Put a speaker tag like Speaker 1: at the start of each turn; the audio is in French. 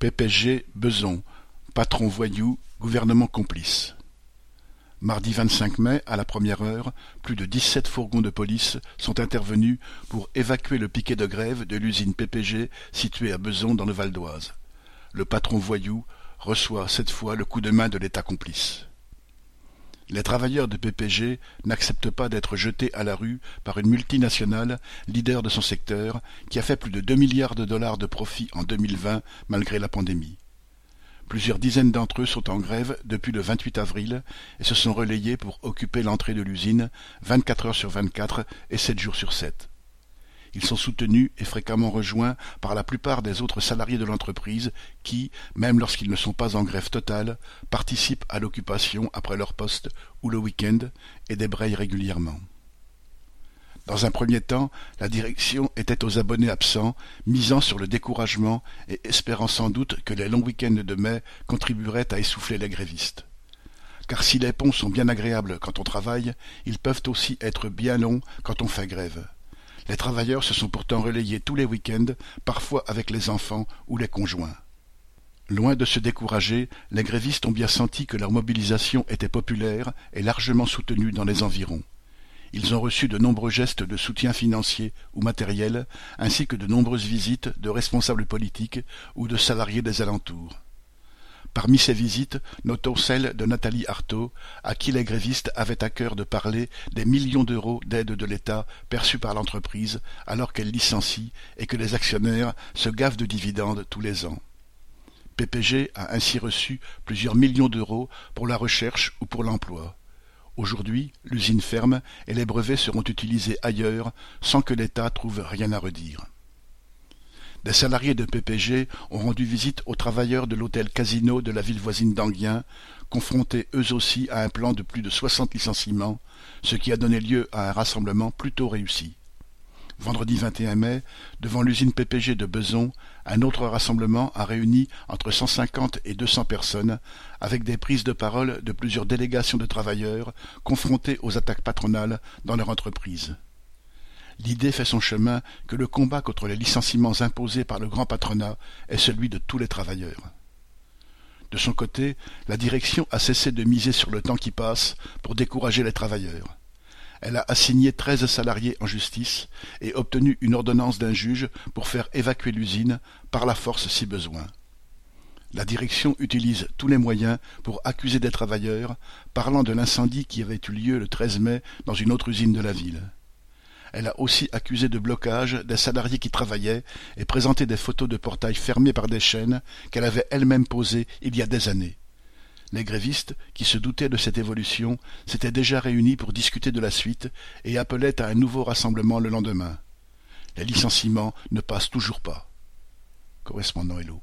Speaker 1: PPG Beson, patron voyou, gouvernement complice. Mardi 25 mai, à la première heure, plus de dix-sept fourgons de police sont intervenus pour évacuer le piquet de grève de l'usine PPG située à Beson dans le Val d'Oise. Le patron voyou reçoit cette fois le coup de main de l'État complice. Les travailleurs de PPG n'acceptent pas d'être jetés à la rue par une multinationale, leader de son secteur, qui a fait plus de deux milliards de dollars de profit en 2020 malgré la pandémie. Plusieurs dizaines d'entre eux sont en grève depuis le 28 avril et se sont relayés pour occuper l'entrée de l'usine 24 heures sur 24 et 7 jours sur 7. Ils sont soutenus et fréquemment rejoints par la plupart des autres salariés de l'entreprise qui, même lorsqu'ils ne sont pas en grève totale, participent à l'occupation après leur poste ou le week-end et débrayent régulièrement. Dans un premier temps, la direction était aux abonnés absents, misant sur le découragement et espérant sans doute que les longs week-ends de mai contribueraient à essouffler les grévistes. Car si les ponts sont bien agréables quand on travaille, ils peuvent aussi être bien longs quand on fait grève. Les travailleurs se sont pourtant relayés tous les week-ends, parfois avec les enfants ou les conjoints. Loin de se décourager, les grévistes ont bien senti que leur mobilisation était populaire et largement soutenue dans les environs. Ils ont reçu de nombreux gestes de soutien financier ou matériel, ainsi que de nombreuses visites de responsables politiques ou de salariés des alentours. Parmi ces visites, notons celle de Nathalie Artaud, à qui les grévistes avaient à cœur de parler des millions d'euros d'aide de l'État perçus par l'entreprise alors qu'elle licencie et que les actionnaires se gavent de dividendes tous les ans. PPG a ainsi reçu plusieurs millions d'euros pour la recherche ou pour l'emploi. Aujourd'hui, l'usine ferme et les brevets seront utilisés ailleurs sans que l'État trouve rien à redire. Des salariés de PPG ont rendu visite aux travailleurs de l'hôtel Casino de la ville voisine d'Anguien, confrontés eux aussi à un plan de plus de soixante licenciements, ce qui a donné lieu à un rassemblement plutôt réussi. Vendredi 21 mai, devant l'usine PPG de Beson, un autre rassemblement a réuni entre 150 et 200 personnes, avec des prises de parole de plusieurs délégations de travailleurs confrontés aux attaques patronales dans leur entreprise l'idée fait son chemin que le combat contre les licenciements imposés par le grand patronat est celui de tous les travailleurs. De son côté, la direction a cessé de miser sur le temps qui passe pour décourager les travailleurs. Elle a assigné treize salariés en justice et obtenu une ordonnance d'un juge pour faire évacuer l'usine par la force si besoin. La direction utilise tous les moyens pour accuser des travailleurs, parlant de l'incendie qui avait eu lieu le 13 mai dans une autre usine de la ville. Elle a aussi accusé de blocage des salariés qui travaillaient et présenté des photos de portails fermés par des chaînes qu'elle avait elle-même posées il y a des années. Les grévistes, qui se doutaient de cette évolution, s'étaient déjà réunis pour discuter de la suite et appelaient à un nouveau rassemblement le lendemain. Les licenciements ne passent toujours pas. Correspondant Hello.